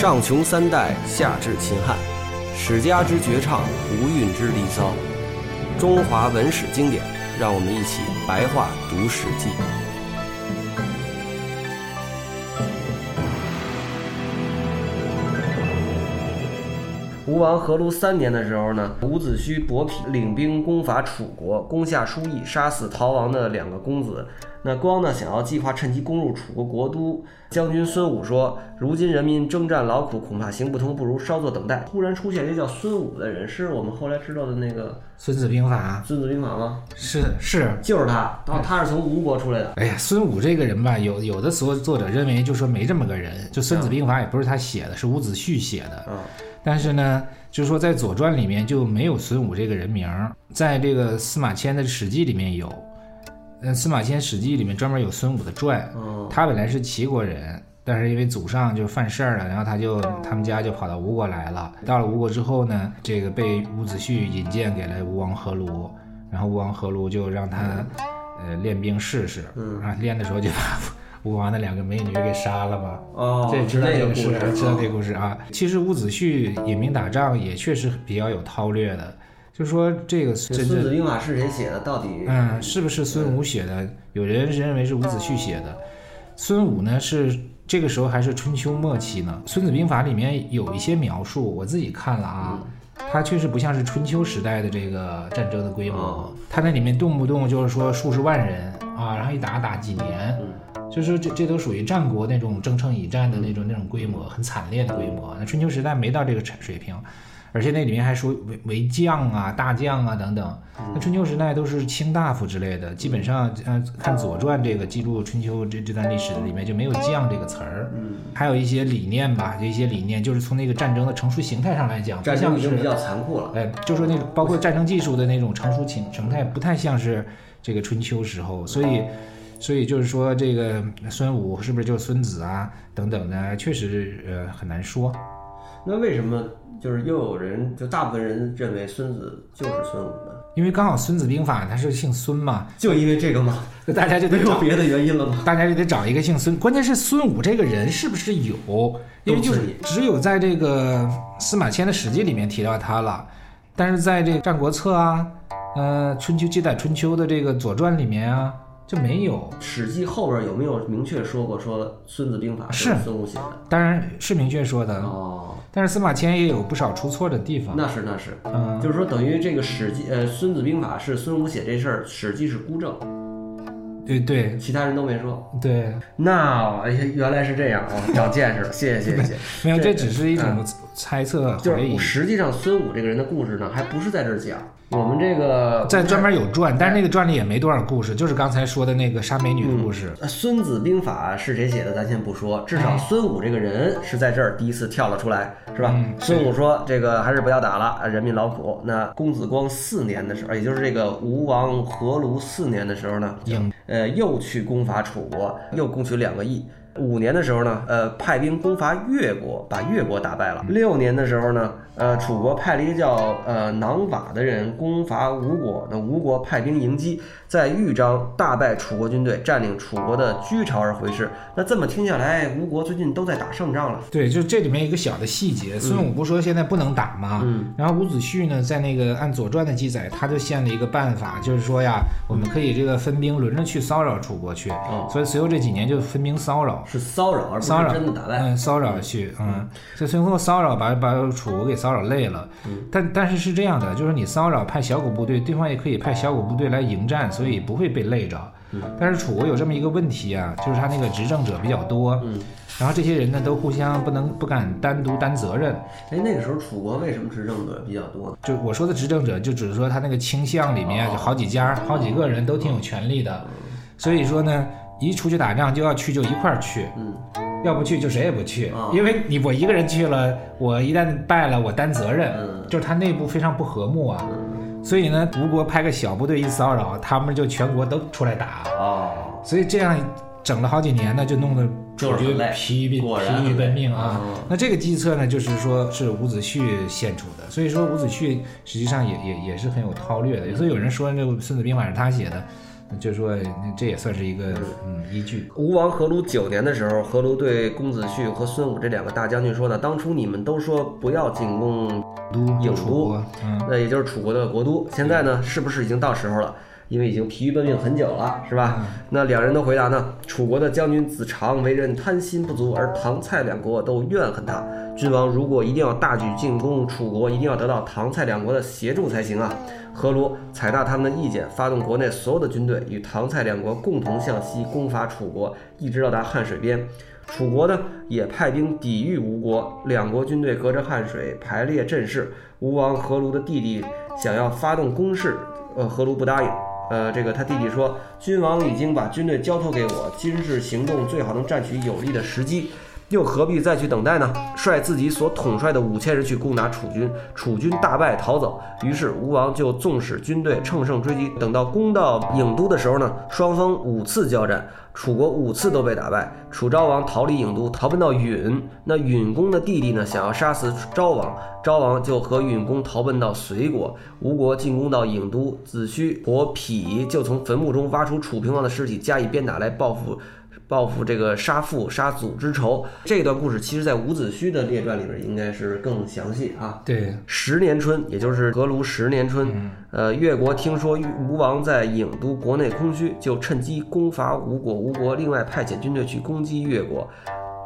上穷三代，下至秦汉，史家之绝唱，无韵之离骚，中华文史经典，让我们一起白话读《史记》。吴王阖庐三年的时候呢，伍子胥伯嚭领兵攻伐楚国，攻下舒邑，杀死逃亡的两个公子。那光呢，想要计划趁机攻入楚国国都。将军孙武说：“如今人民征战劳苦，恐怕行不通，不如稍作等待。”突然出现一个叫孙武的人，是我们后来知道的那个《孙子兵法》。孙子兵法吗？是是，就是他。然后他是从吴国出来的。哎呀，孙武这个人吧，有有的所作者认为就说没这么个人，就《孙子兵法》也不是他写的，是伍子胥写的。嗯。但是呢，就是说在《左传》里面就没有孙武这个人名，在这个司马迁的《史记》里面有。嗯，司马迁《史记》里面专门有孙武的传。他本来是齐国人，但是因为祖上就犯事儿了，然后他就他们家就跑到吴国来了。到了吴国之后呢，这个被伍子胥引荐给了吴王阖庐，然后吴王阖庐就让他呃练兵试试。嗯。啊，练的时候就把吴王的两个美女给杀了嘛。哦。这知道这个事，知道这个故事啊。其实伍子胥引兵打仗也确实比较有韬略的。就说这个《孙子兵法》是谁写的？到底嗯，是不是孙武写的？有人认为是伍子胥写的。孙武呢是这个时候还是春秋末期呢？《孙子兵法》里面有一些描述，我自己看了啊，它确实不像是春秋时代的这个战争的规模。它那里面动不动就是说数十万人啊，然后一打打几年，就是这这都属于战国那种征程以战的那种那种规模，很惨烈的规模。那春秋时代没到这个水平。而且那里面还说为为将啊、大将啊等等。那春秋时代都是卿大夫之类的，基本上，嗯，看《左传》这个记录春秋这这段历史的里面就没有将这个词儿。嗯，还有一些理念吧，有一些理念就是从那个战争的成熟形态上来讲，战争已经比较残酷了。哎，就说那个包括战争技术的那种成熟形形态，不太像是这个春秋时候。所以，所以就是说这个孙武是不是就是孙子啊等等的，确实呃很难说。那为什么？就是又有人，就大部分人认为孙子就是孙武呢，因为刚好《孙子兵法》他是姓孙嘛，就因为这个嘛？那大家就得找别的原因了吗？大家就得找一个姓孙，关键是孙武这个人是不是有？因为就是只有在这个司马迁的《史记》里面提到他了，但是在这个《战国策》啊，呃，《春秋记载春秋》的这个《左传》里面啊。就没有《史记》后边有没有明确说过说《孙子兵法》是孙武写的？当然是明确说的哦。但是司马迁也有不少出错的地方。那是那是，嗯，就是说等于这个《史记》呃，《孙子兵法》是孙武写这事儿，《史记》是孤证。对对，其他人都没说。对，那原来是这样啊，长见识了，谢谢谢谢。没有，这只是一种猜测。就是实际上孙武这个人的故事呢，还不是在这儿讲。我们这个在专门有传，但是那个传里也没多少故事，就是刚才说的那个杀美女的故事。《孙子兵法》是谁写的？咱先不说，至少孙武这个人是在这儿第一次跳了出来，是吧？孙武说：“这个还是不要打了，人民劳苦。”那公子光四年的时候，也就是这个吴王阖庐四年的时候呢，呃，又去攻伐楚国，又攻取两个邑。五年的时候呢，呃，派兵攻伐越国，把越国打败了。六年的时候呢。呃，楚国派了一个叫呃囊瓦的人攻伐吴国，那吴国派兵迎击，在豫章大败楚国军队，占领楚国的居巢而回师。那这么听下来，吴国最近都在打胜仗了。对，就这里面一个小的细节，孙武不说现在不能打吗？嗯。然后伍子胥呢，在那个按《左传》的记载，他就献了一个办法，就是说呀，我们可以这个分兵轮着去骚扰楚国去。哦。所以随后这几年就分兵骚扰，是骚扰，而不是真的打败。嗯，骚扰去，嗯，所以随后骚扰把把楚国给骚扰累了。但但是是这样的，就是你骚扰派小股部队，对方也可以派小股部队来迎战，所以不会被累着。但是楚国有这么一个问题啊，就是他那个执政者比较多，嗯然后这些人呢都互相不能不敢单独担责任。哎，那个时候楚国为什么执政者比较多？就我说的执政者，就只是说他那个倾向里面就好几家、好几个人都挺有权力的，所以说呢，一出去打仗就要去就一块儿去。嗯。要不去就谁也不去，因为你我一个人去了，我一旦败了，我担责任，就是他内部非常不和睦啊。所以呢，吴国派个小部队一骚扰，他们就全国都出来打啊。所以这样整了好几年呢，就弄得楚军疲于疲于奔命啊。那这个计策呢，就是说是伍子胥献出的。所以说伍子胥实际上也也也是很有韬略的。所以有人说这个《孙子兵法》是他写的。就说这也算是一个嗯依据。吴王阖庐九年的时候，阖庐对公子胥和孙武这两个大将军说呢：“当初你们都说不要进攻都郢楚都那也就是楚国的国都。现在呢，是不是已经到时候了？因为已经疲于奔命很久了，是吧？那两人都回答呢：楚国的将军子长为人贪心不足，而唐蔡两国都怨恨他。君王如果一定要大举进攻楚国，一定要得到唐蔡两国的协助才行啊！何卢采纳他们的意见，发动国内所有的军队，与唐蔡两国共同向西攻伐楚国，一直到达汉水边。楚国呢也派兵抵御吴国，两国军队隔着汉水排列阵势。吴王阖庐的弟弟想要发动攻势，呃，阖庐不答应。呃，这个他弟弟说，君王已经把军队交托给我，今日行动最好能占取有利的时机。又何必再去等待呢？率自己所统帅的五千人去攻打楚军，楚军大败逃走。于是吴王就纵使军队乘胜追击，等到攻到郢都的时候呢，双方五次交战，楚国五次都被打败。楚昭王逃离郢都，逃奔到允。那允公的弟弟呢，想要杀死昭王，昭王就和允公逃奔到随国。吴国进攻到郢都，子胥伯匹就从坟墓中挖出楚平王的尸体，加以鞭打来报复。报复这个杀父杀祖之仇，这段故事其实在伍子胥的列传里边应该是更详细啊。对，十年春，也就是阖庐十年春，呃，越国听说吴王在郢都国内空虚，就趁机攻伐吴国。吴国另外派遣军队去攻击越国。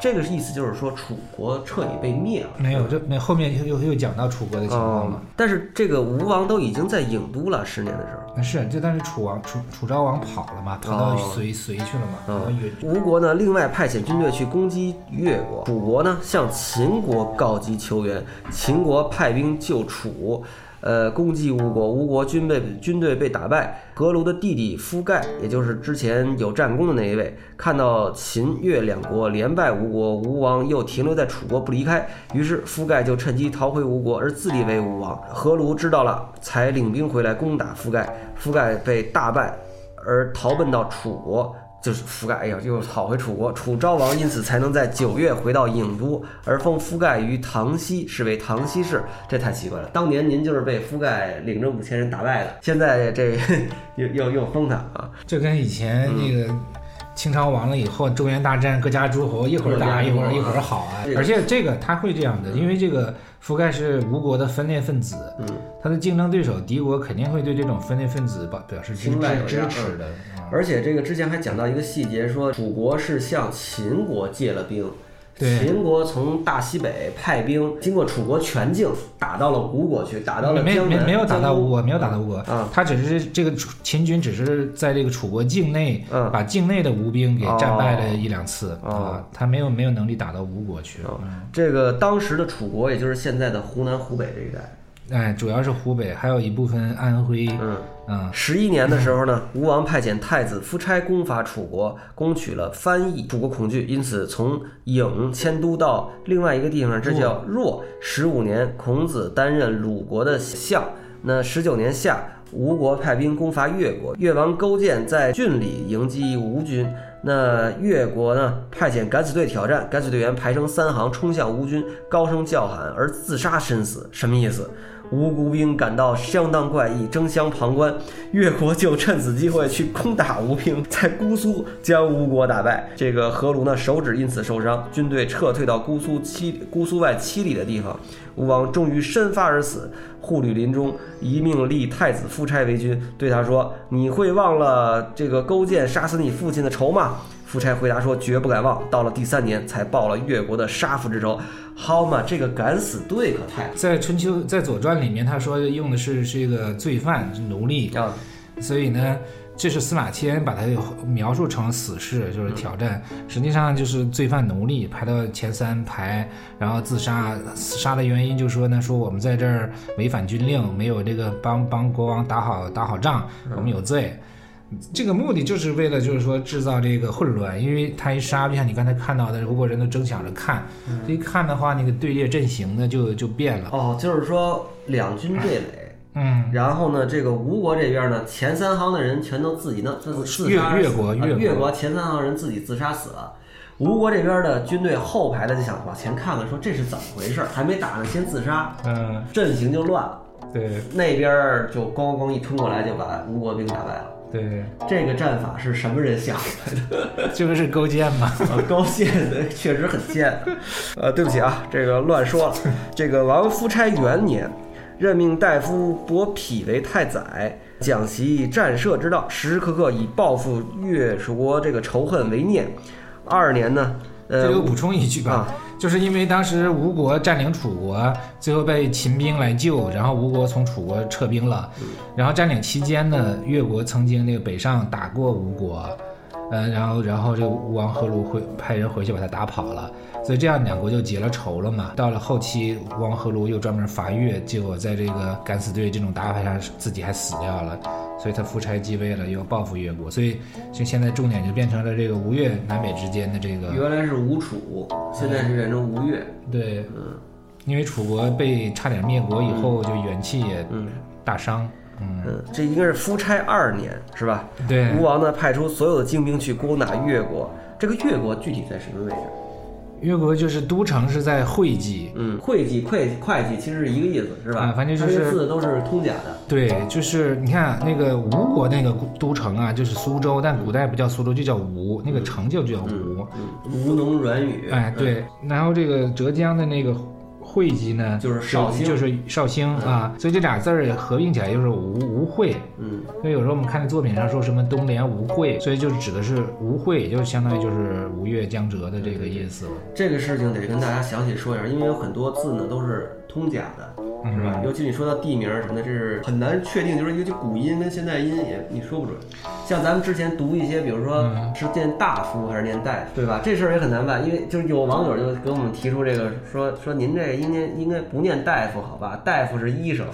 这个意思就是说，楚国彻底被灭了。没有，这那后面又又讲到楚国的情况了。但是这个吴王都已经在郢都了，十年的时候。是，就但是楚王楚楚昭王跑了嘛，跑到隋隋去了嘛。嗯。吴国呢，另外派遣军队去攻击越国。楚国呢，向秦国告急求援，秦国派兵救楚。呃，攻击吴国，吴国军被军队被打败。阖庐的弟弟夫盖，也就是之前有战功的那一位，看到秦越两国连败吴国，吴王又停留在楚国不离开，于是夫盖就趁机逃回吴国，而自立为吴王。阖庐知道了，才领兵回来攻打夫盖，夫盖被大败，而逃奔到楚国。就是覆盖，哎呀，又跑回楚国。楚昭王因此才能在九月回到郢都，而封覆盖于唐西，是为唐西氏。这太奇怪了，当年您就是被覆盖领着五千人打败的，现在这 又又又封他啊！就跟以前那个清朝亡了以后，中原大战，各家诸侯一会儿打一会儿一会儿好啊。而且这个他会这样的，因为这个覆盖是吴国的分裂分子，嗯，他的竞争对手敌国肯定会对这种分裂分子表表示支支支持的。而且这个之前还讲到一个细节，说楚国是向秦国借了兵，秦国从大西北派兵，经过楚国全境，打到了吴国去，打到了没没没有打到吴国，没有打到吴国。啊，他只是这个秦军只是在这个楚国境内，把境内的吴兵给战败了一两次啊，他没有没有能力打到吴国去。这个当时的楚国，也就是现在的湖南、湖北这一带。哎，主要是湖北，还有一部分安徽。嗯嗯，十一年的时候呢，吴王派遣太子夫差攻伐楚国，攻取了翻译，楚国恐惧，因此从郢迁都到另外一个地方，这叫若。十五年，孔子担任鲁国的相。那十九年夏，吴国派兵攻伐越国，越王勾践在郡里迎击吴军。那越国呢，派遣敢死队挑战，敢死队员排成三行冲向吴军，高声叫喊而自杀身死，什么意思？吴国兵感到相当怪异，争相旁观。越国就趁此机会去攻打吴兵，在姑苏将吴国打败。这个何卢呢，手指因此受伤，军队撤退到姑苏七姑苏外七里的地方。吴王终于身发而死，护吕林中，一命立太子夫差为君，对他说：“你会忘了这个勾践杀死你父亲的仇吗？”夫差回答说：“绝不敢忘。”到了第三年，才报了越国的杀父之仇。好嘛，这个敢死队可太……在春秋，在左传里面，他说用的是这个罪犯奴隶啊，所以呢，这是司马迁把他描述成死士，就是挑战，实际上就是罪犯奴隶排到前三排，然后自杀。杀的原因就说呢，说我们在这儿违反军令，没有这个帮帮国王打好打好仗，我们有罪。这个目的就是为了，就是说制造这个混乱，因为他一杀，就像你刚才看到的，如果人都争抢着看，一看的话，那个队列阵型呢就就变了。哦，就是说两军对垒，嗯，然后呢，这个吴国这边呢，前三行的人全都自己呢自自杀，越国越国前三行人自己自杀死了。吴国这边的军队后排的就想往前看看，说这是怎么回事？还没打呢，先自杀，嗯，阵型就乱了。对，那边就咣咣咣一冲过来，就把吴国兵打败了。对，这个战法是什么人想出来的？这个是勾践吗？啊，高县的确实很贱。呃，对不起啊，这个乱说了。这个王夫差元年，任命大夫伯嚭为太宰，讲习战射之道，时时刻刻以报复越国这个仇恨为念。二年呢，呃，这里我补充一句吧，啊。就是因为当时吴国占领楚国，最后被秦兵来救，然后吴国从楚国撤兵了，然后占领期间呢，越国曾经那个北上打过吴国，呃，然后然后这个吴王阖庐会派人回去把他打跑了，所以这样两国就结了仇了嘛。到了后期，吴王阖庐又专门伐越，结果在这个敢死队这种打法下自己还死掉了，所以他夫差继位了，又报复越国，所以就现在重点就变成了这个吴越南北之间的这个原来是吴楚，现在是变成吴越。对，嗯因为楚国被差点灭国以后，就元气也大伤。嗯，嗯，这应该是夫差二年是吧？对，吴王呢派出所有的精兵去攻打越国。这个越国具体在什么位置？越国就是都城是在会稽，嗯，会稽、会会稽其实是一个意思，是吧？啊反正就是字都是通假的。对，就是你看那个吴国那个都城啊，就是苏州，但古代不叫苏州，就叫吴，那个城就叫吴。嗯，吴侬软语。哎，对，然后这个浙江的那个会稽呢，就是绍兴就是绍兴啊，所以这俩字儿合并起来就是吴吴会。嗯，所以有时候我们看那作品上说什么东连吴会，所以就是指的是吴会，也就是相当于就是吴越江浙的这个意思了。这个事情得跟大家详细说一下，因为有很多字呢都是通假的，是吧？尤其你说到地名什么的，这是很难确定，就是尤其古音跟现代音也你说不准。像咱们之前读一些，比如说是念大夫还是念大夫，对吧？这事儿也很难办，因为就是有网友就给我们提出这个说说您这应该应该不念大夫好吧？大夫是医生，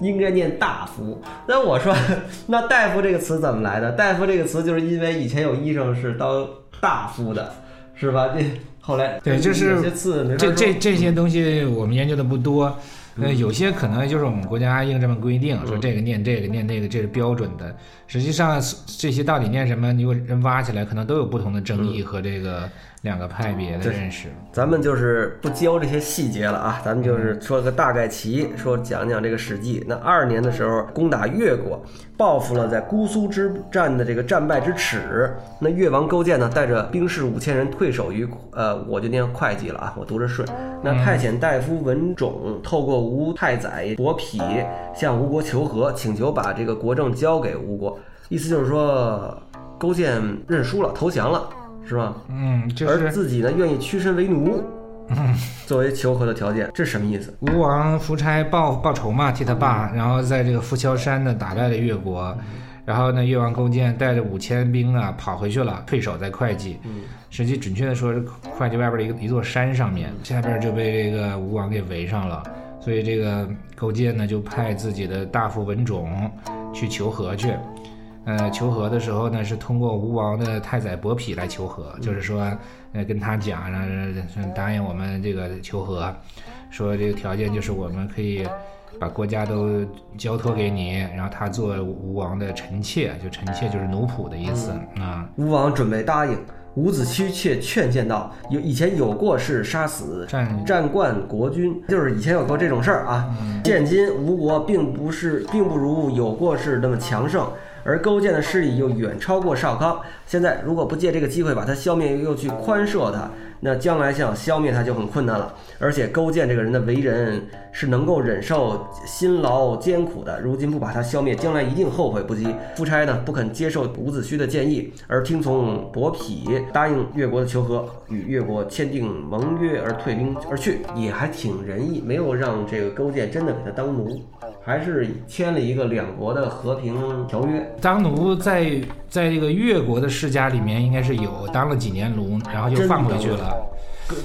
应该念大夫。那我说 那大夫这个词怎么来的？大夫这个词就是因为以前有医生是当大夫的，是吧？这后来对就是这说这这些东西我们研究的不多，呃，有些可能就是我们国家硬这么规定，说这个念这个念那个，这是标准的。实际上这些到底念什么，你果人挖起来，可能都有不同的争议和这个两个派别的认识。咱们就是不教这些细节了啊，咱们就是说个大概齐，说讲讲这个《史记》。那二年的时候攻打越国，报复了在姑苏之战的这个战败之耻。那越王勾践呢，带着兵士五千人退守于呃，我就念会稽了啊，我读着顺。那派遣大夫文种透过吴太宰伯嚭向吴国求和，请求把这个国政交给吴国，意思就是说勾践认输了，投降了，是吧？嗯，就而是自己呢愿意屈身为奴，作为求和的条件，这是什么意思？吴王夫差报报仇嘛，替他爸，然后在这个浮桥山呢打败了越国，然后呢越王勾践带着五千兵啊跑回去了，退守在会稽。嗯实际准确的说是会稽外边的一个一座山上面，下边就被这个吴王给围上了，所以这个勾践呢就派自己的大夫文种去求和去。呃，求和的时候呢，是通过吴王的太宰伯嚭来求和，就是说，呃，跟他讲，让让答应我们这个求和，说这个条件就是我们可以把国家都交托给你，然后他做吴王的臣妾，就臣妾就是奴仆的意思啊。吴王准备答应，伍子胥却劝谏道：“有以前有过事杀死战战冠国君，就是以前有过这种事儿啊。现今吴国并不是并不如有过事那么强盛。”而勾践的势力又远超过少康，现在如果不借这个机会把他消灭，又去宽赦他，那将来想消灭他就很困难了。而且勾践这个人的为人是能够忍受辛劳艰苦的，如今不把他消灭，将来一定后悔不及。夫差呢不肯接受伍子胥的建议，而听从伯嚭答应越国的求和，与越国签订盟约而退兵而去，也还挺仁义，没有让这个勾践真的给他当奴。还是签了一个两国的和平条约。当奴在在这个越国的世家里面应该是有当了几年奴，然后就放回去了。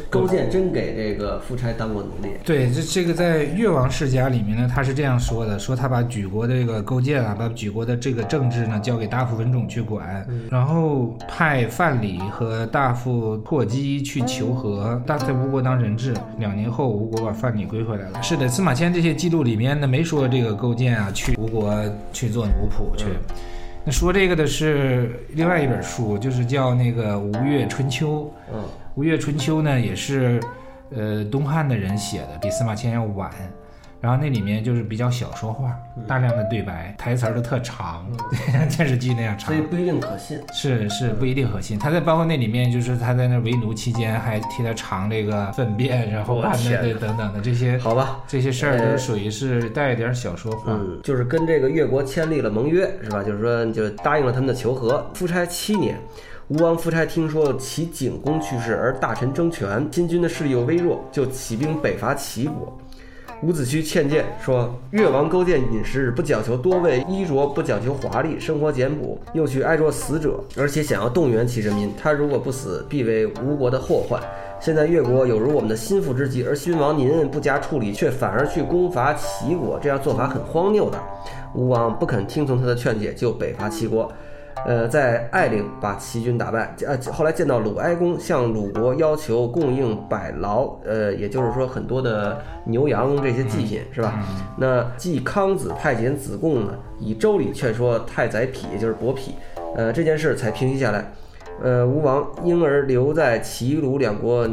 勾勾践真给这个夫差当过奴隶。对，这这个在越王世家里面呢，他是这样说的：说他把举国的这个勾践啊，把举国的这个政治呢交给大夫文种去管，然后派范蠡和大夫拓姬去求和，大在吴国当人质。两年后，吴国把范蠡归回来了。是的，司马迁这些记录里面呢，没说这个勾践啊去吴国去做奴仆去。那说这个的是另外一本书，就是叫那个《吴越春秋》。嗯，《吴越春秋》呢，也是呃东汉的人写的，比司马迁要晚。然后那里面就是比较小说化，大量的对白，台词儿都特长，像 电视剧那样长所以。不一定可信。是是不一定可信，他在包括那里面，就是他在那为奴期间还替他尝这个粪便，然后把那对等等的这些好吧，这些事儿呃都属于是带一点小说化。嗯，就是跟这个越国签立了盟约，是吧？就是说，就答应了他们的求和。夫差七年，吴王夫差听说齐景公去世，而大臣争权，新军的势力又微弱，就起兵北伐齐国。伍子胥劝谏说：“越王勾践饮食不讲求多味，衣着不讲求华丽，生活简朴，又去爱着死者，而且想要动员其人民。他如果不死，必为吴国的祸患。现在越国有如我们的心腹之疾，而君王您不加处理，却反而去攻伐齐国，这样做法很荒谬的。”吴王不肯听从他的劝解，就北伐齐国。呃，在艾陵把齐军打败，呃，后来见到鲁哀公，向鲁国要求供应百劳，呃，也就是说很多的牛羊这些祭品，是吧？那季康子派遣子贡呢，以周礼劝说太宰匹，也就是伯嚭，呃，这件事才平息下来。呃，吴王因而留在齐鲁两国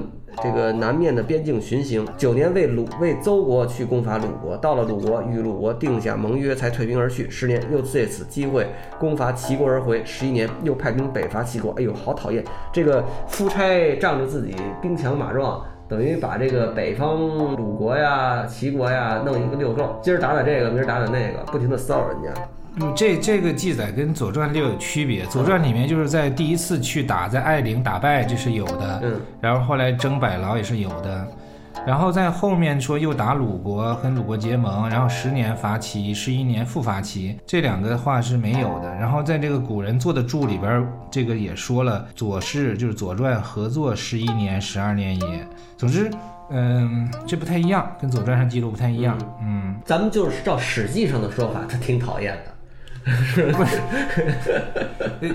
这个南面的边境巡行，九年为鲁为邹国去攻伐鲁国，到了鲁国与鲁国定下盟约，才退兵而去。十年又借此机会攻伐齐国而回，十一年又派兵北伐齐国。哎呦，好讨厌！这个夫差仗着自己兵强马壮。等于把这个北方鲁国呀、齐国呀弄一个六够，今儿打打这个，明儿打打那个，不停的骚扰人家。嗯，这这个记载跟《左传》略有区别，《左传》里面就是在第一次去打，在艾陵打败，这是有的。嗯，然后后来征百劳也是有的，然后在后面说又打鲁国，跟鲁国结盟，然后十年伐齐，十一年复伐齐，这两个话是没有的。然后在这个古人做的注里边，这个也说了，左氏就是《左传》合作十一年、十二年也。总之，嗯，这不太一样，跟《左传》上记录不太一样。嗯，咱们就是照《史记》上的说法，他挺讨厌的。是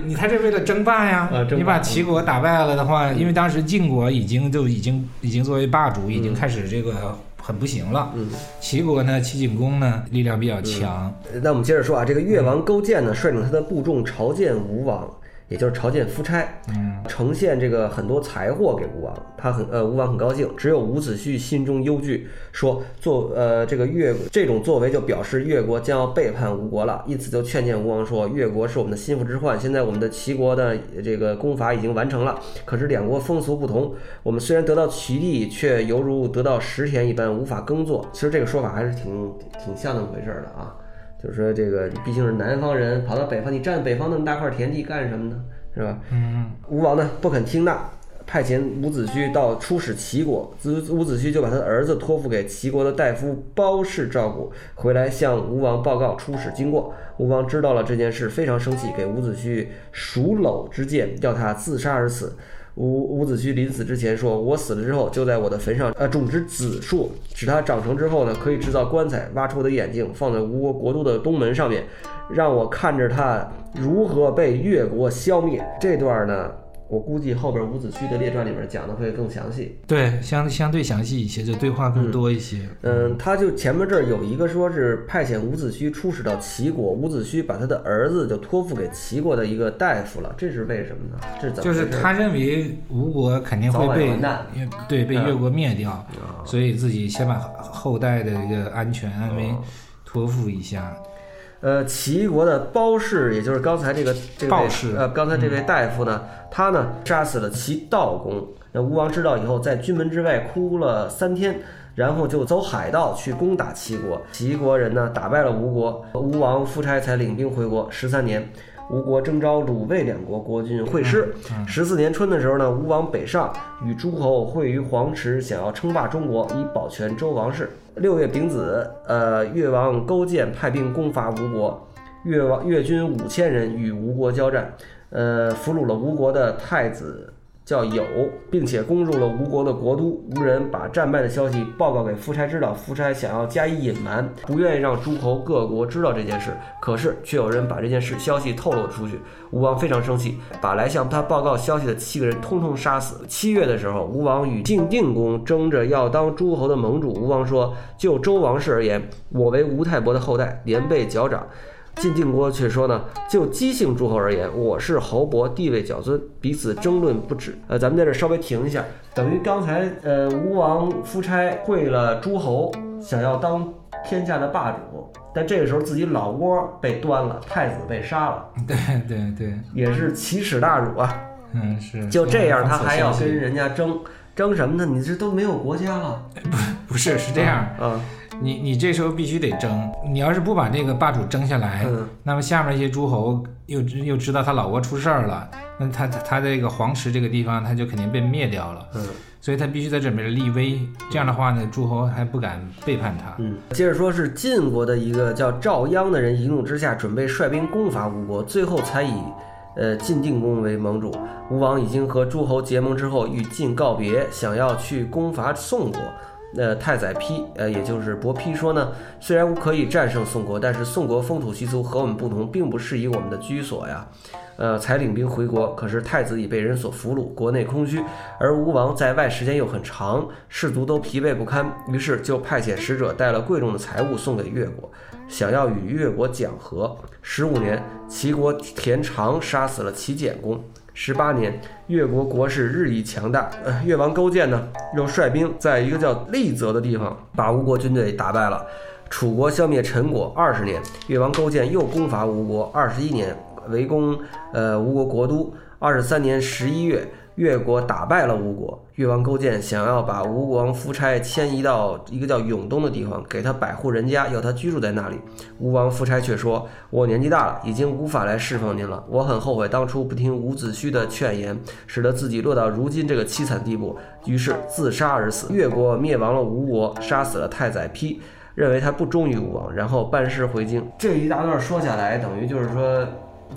你他是为了争霸呀，你把齐国打败了的话，因为当时晋国已经就已经已经作为霸主，已经开始这个很不行了。嗯，齐国呢，齐景公呢力量比较强，那我们接着说啊，这个越王勾践呢，率领他的部众朝见吴王，也就是朝见夫差，嗯，呈现这个很多财货给吴王，他很呃吴王很高兴，只有伍子胥心中忧惧，说做呃这个越这种作为就表示越国将要背叛吴国了，因此就劝谏吴王说，越国是我们的心腹之患，现在我们的齐国的这个攻伐已经完成了，可是两国风俗不同，我们虽然得到齐地，却犹如得到石田一般，无法耕作。其实这个说法还是挺挺像那么回事儿的啊。就是说，这个毕竟是南方人，跑到北方，你占北方那么大块田地干什么呢？是吧？嗯，吴王呢不肯听纳，派遣伍子胥到出使齐国，子伍子胥就把他的儿子托付给齐国的大夫包氏照顾，回来向吴王报告出使经过。吴王知道了这件事，非常生气，给伍子胥属篓之剑，要他自杀而死。伍伍子胥临死之前说：“我死了之后，就在我的坟上，呃，种植梓树，使它长成之后呢，可以制造棺材，挖出我的眼睛，放在吴国国都的东门上面，让我看着它如何被越国消灭。”这段呢，我估计后边伍子胥的列传里面讲的会更详细。对，相相对详细一些，就对话更多一些。嗯，他就前面这儿有一个说是派遣伍子胥出使到齐国，伍子胥把他的儿子就托付给齐国的一个大夫了，这是为什么呢？这是怎么就回事？是他认为吴国肯定会被对被越国灭掉，啊所以自己先把后代的一个安全安危托付一下。呃，齐国的包氏，也就是刚才这个这个位呃，刚才这位大夫呢，他呢杀死了齐悼公。那吴王知道以后，在军门之外哭了三天，然后就走海道去攻打齐国。齐国人呢打败了吴国，吴王夫差才领兵回国。十三年。吴国征召鲁卫两国国君会师。十四年春的时候呢，吴王北上，与诸侯会于黄池，想要称霸中国，以保全周王室。六月丙子，呃，越王勾践派兵攻伐吴国，越王越军五千人与吴国交战，呃，俘虏了吴国的太子叫有，并且攻入了吴国的国都。吴人把战败的消息报告给夫差知道，夫差想要加以隐瞒，不愿意让诸侯各国知道这件事。可是却有人把这件事消息透露出去，吴王非常生气，把来向他报告消息的七个人通通杀死。七月的时候，吴王与晋定公争着要当诸侯的盟主。吴王说：“就周王室而言，我为吴太伯的后代，连被脚掌。”晋定公却说呢，就姬姓诸侯而言，我是侯伯，地位较尊，彼此争论不止。呃，咱们在这儿稍微停一下，等于刚才呃吴王夫差会了诸侯，想要当天下的霸主，但这个时候自己老窝被端了，太子被杀了，对对对，也是奇耻大辱啊！嗯是。就这样，他还要跟跟人家争争什么呢？你这都没有国家了。不是是这样，嗯你你这时候必须得争，你要是不把这个霸主争下来，嗯那么下面一些诸侯又知又知道他老窝出事儿了，那他他他这个黄池这个地方他就肯定被灭掉了，嗯所以他必须在这里面立威，这样的话呢，诸侯还不敢背叛他。嗯。接着说是晋国的一个叫赵鞅的人一怒之下，准备率兵攻伐吴国，最后才以。呃，晋定公为盟主，吴王已经和诸侯结盟之后，与晋告别，想要去攻伐宋国。呃，太宰丕，呃，也就是伯丕说呢，虽然可以战胜宋国，但是宋国风土习俗和我们不同，并不适宜我们的居所呀。呃，才领兵回国，可是太子已被人所俘虏，国内空虚，而吴王在外时间又很长，士卒都疲惫不堪，于是就派遣使者带了贵重的财物送给越国，想要与越国讲和。十五年，齐国田常杀死了齐简公。十八年，越国国势日益强大，呃，越王勾践呢，又率兵在一个叫利泽的地方，把吴国军队打败了。楚国消灭陈国二十年，越王勾践又攻伐吴国二十一年，围攻呃吴国国都。二十三年十一月，越国打败了吴国。越王勾践想要把吴王夫差迁移到一个叫永东的地方，给他百户人家，要他居住在那里。吴王夫差却说：“我年纪大了，已经无法来侍奉您了。我很后悔当初不听伍子胥的劝言，使得自己落到如今这个凄惨地步。”于是自杀而死。越国灭亡了吴国，杀死了太宰丕。认为他不忠于吴王，然后班师回京。这一大段说下来，等于就是说，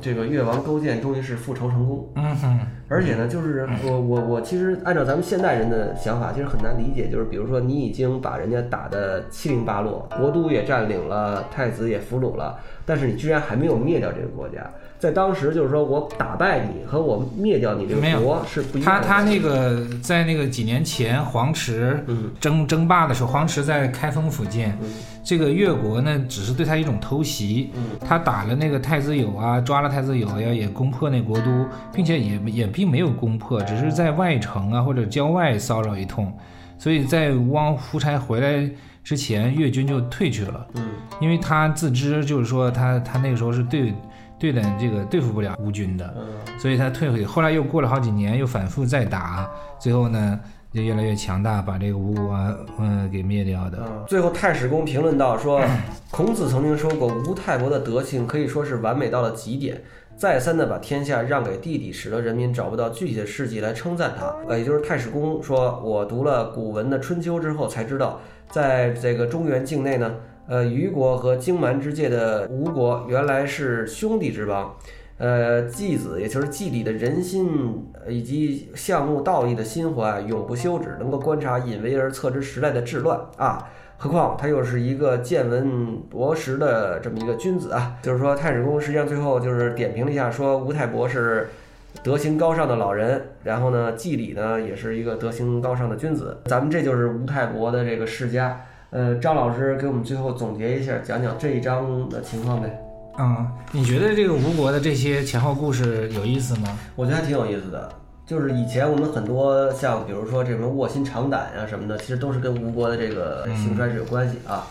这个越王勾践终于是复仇成功。嗯哼，而且呢，就是我我我其实按照咱们现代人的想法，其实很难理解，就是比如说你已经把人家打得七零八落，国都也占领了，太子也俘虏了，但是你居然还没有灭掉这个国家。在当时，就是说我打败你和我灭掉你这个国是不一样的。他他那个在那个几年前黄池嗯争争霸的时候，黄池在开封附近，嗯这个越国呢只是对他一种偷袭，嗯他打了那个太子友啊，抓了太子友呀，也攻破那国都，并且也也并没有攻破，只是在外城啊或者郊外骚扰一通，所以在吴王夫差回来之前，越军就退去了，嗯。因为他自知就是说他他那个时候是对对等这个对付不了吴军的，嗯。所以他退回去。后来又过了好几年，又反复再打，最后呢就越来越强大，把这个吴国嗯给灭掉的。嗯，最后太史公评论道说，孔子曾经说过，吴太伯的德性可以说是完美到了极点，再三的把天下让给弟弟，使得人民找不到具体的事迹来称赞他。呃，也就是太史公说，我读了古文的《春秋》之后才知道，在这个中原境内呢，呃，虞国和荆蛮之界的吴国原来是兄弟之邦。呃，季子也就是季礼的人心以及项目道义的心怀永不休止，能够观察隐微而测之时代的治乱啊。何况他又是一个见闻博识的这么一个君子啊。就是说，太史公实际上最后就是点评了一下，说吴太伯是德行高尚的老人，然后呢，季礼呢也是一个德行高尚的君子。咱们这就是吴太伯的这个世家。呃，张老师给我们最后总结一下，讲讲这一章的情况呗。嗯，你觉得这个吴国的这些前后故事有意思吗？我觉得还挺有意思的。就是以前我们很多像比如说这什么卧薪尝胆啊什么的，其实都是跟吴国的这个兴衰是有关系啊。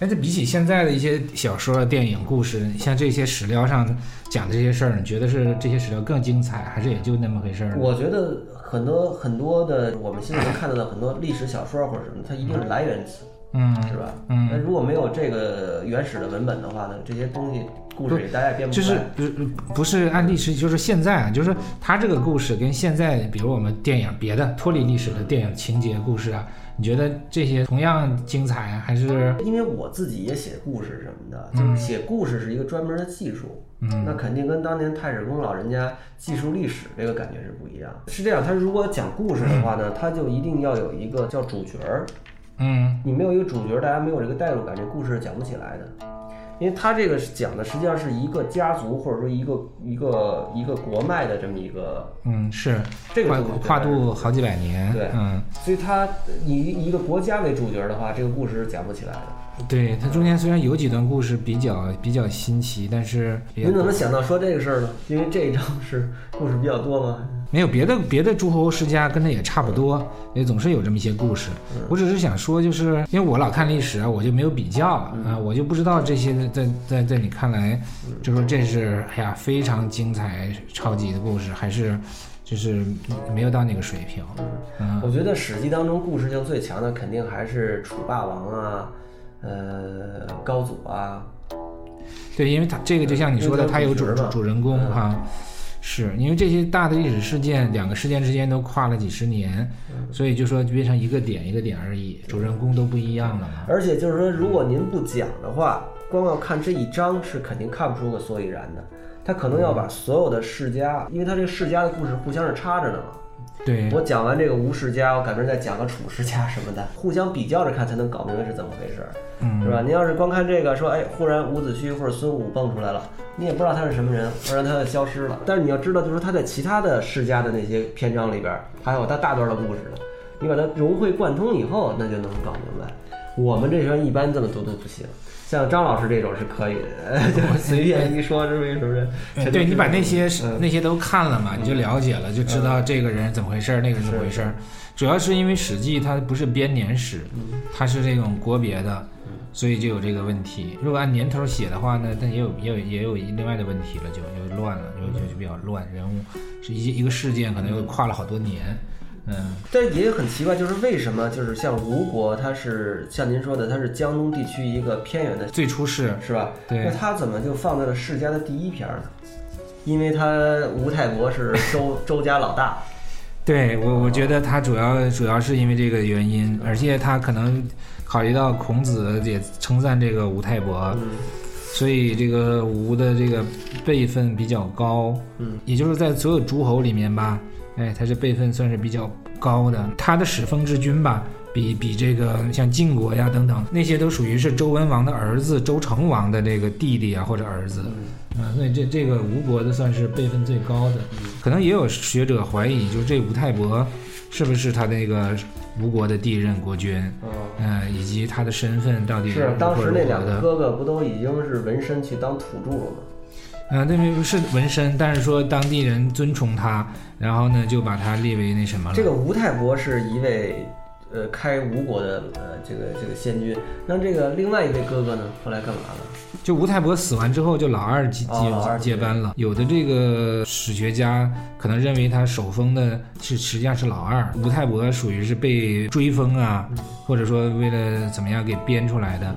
哎，这比起现在的一些小说、电影故事，像这些史料上讲的这些事儿，你觉得是这些史料更精彩，还是也就那么回事儿？我觉得很多很多的我们现在能看到的很多历史小说或者什么，它一定是来源词，嗯是吧？嗯那如果没有这个原始的文本的话呢，这些东西故事也大家也编不就是。不是不是按历史，就是现在啊，就是他这个故事跟现在，比如我们电影别的脱离历史的电影情节故事啊，你觉得这些同样精彩啊，还是因为我自己也写故事什么的，就是写故事是一个专门的技术，嗯那肯定跟当年太史公老人家记述历史这个感觉是不一样。是这样，他如果讲故事的话呢，他就一定要有一个叫主角儿，嗯你没有一个主角，大家没有这个代入感，这故事是讲不起来的。因为他这个是讲的实际上是一个家族或者说一个一个一个国脉的这么一个嗯是这个故事跨度好几百年，对嗯所以他以以一个国家为主角的话，这个故事是讲不起来的。对它中间虽然有几段故事比较比较新奇，但是您怎么想到说这个事儿呢？因为这一章是故事比较多吗？没有别的别的诸侯世家跟他也差不多，也总是有这么一些故事。我只是想说，就是因为我老看历史啊，我就没有比较啊，我就不知道这些在在在你看来，就说这是哎呀非常精彩超级的故事，还是就是没有到那个水平。嗯，我觉得《史记》当中故事性最强的，肯定还是楚霸王啊，呃，高祖啊。对，因为他这个就像你说的，他有主主人公哈。是因为这些大的历史事件，两个事件之间都跨了几十年，所以就说变成一个点一个点而已，主人公都不一样了嘛。而且就是说，如果您不讲的话，光要看这一章是肯定看不出个所以然的。他可能要把所有的世家，因为他这个世家的故事互相是插着的嘛。对我讲完这个吴世家，我赶明再讲个楚世家什么的，互相比较着看，才能搞明白是怎么回事，是吧？您要是光看这个，说哎，忽然伍子胥或者孙武蹦出来了，你也不知道他是什么人，忽然他就消失了。但是你要知道，就是他在其他的世家的那些篇章里边，还有他大段的故事呢，你把它融会贯通以后，那就能搞明白。我们这边一般这么读都不行。像张老师这种是可以的，就随便一说，是不是？是不是？对你把那些那些都看了嘛，你就了解了，就知道这个人怎么回事，那个怎么回事。主要是因为《史记》它不是编年史，它是这种国别的，所以就有这个问题。如果按年头写的话呢，但也有也有也有另外的问题了，就就乱了，就就就比较乱。人物是一一个事件，可能又跨了好多年。嗯，但也很奇怪，就是为什么就是像吴国，它是像您说的，它是江东地区一个偏远的，最初是是吧？对。那它怎么就放在了世家的第一篇呢？因为他吴太伯是 周周家老大。对我，我觉得他主要主要是因为这个原因，而且他可能考虑到孔子也称赞这个吴太伯，所以这个吴的这个辈分比较高，嗯，也就是在所有诸侯里面吧。哎，他这辈分算是比较高的，他的始封之君吧，比比这个像晋国呀等等那些都属于是周文王的儿子，周成王的这个弟弟啊或者儿子，啊，所以这这个吴国的算是辈分最高的，可能也有学者怀疑，就是这吴太伯是不是他那个吴国的第一任国君，嗯，以及他的身份到底是当时那两个哥哥不都已经是纹身去当土著了吗？啊，那边是纹身，但是说当地人尊崇他，然后呢就把他列为那什么了。这个吴太伯是一位，呃，开吴国的呃这个这个先君。那这个另外一位哥哥呢，后来干嘛了？就吴太伯死完之后，就老二接接接班了。有的这个史学家可能认为他首封的是实际上是老二，吴太伯属于是被追封啊，或者说为了怎么样给编出来的，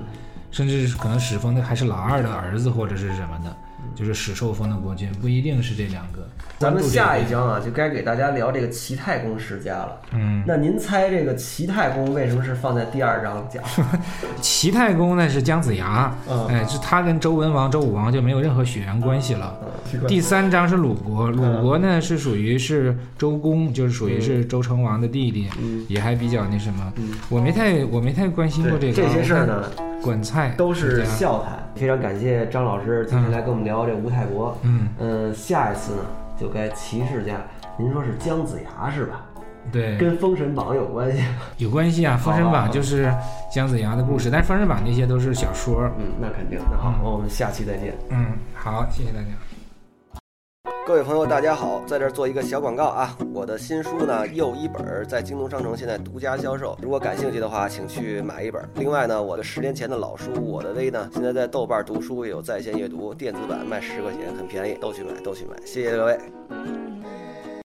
甚至可能始封的还是老二的儿子或者是什么的。就是始受封的国君不一定是这两个。咱们下一章啊，就该给大家聊这个齐太公世家了。嗯，那您猜这个齐太公为什么是放在第二章讲？齐太公呢是姜子牙，哎，是他跟周文王、周武王就没有任何血缘关系了。第三章是鲁国，鲁国呢是属于是周公，就是属于是周成王的弟弟，也还比较那什么。我没太我没太关心过这个这些事儿呢。管菜都是笑谈，非常感谢张老师今天来跟我们聊这吴泰国。嗯嗯，下一次呢就该齐氏家。您说是姜子牙是吧？对，跟《封神榜》有关系？有关系啊，《封神榜》就是姜子牙的故事，但是《封神榜》那些都是小说。嗯，那肯定。那好，我们下期再见。嗯，好，谢谢大家。各位朋友，大家好，在这儿做一个小广告啊！我的新书呢，又一本在京东商城现在独家销售，如果感兴趣的话，请去买一本。另外呢，我的十年前的老书《我的微》呢，现在在豆瓣读书也有在线阅读，电子版卖十块钱，很便宜，都去买，都去买，谢谢各位。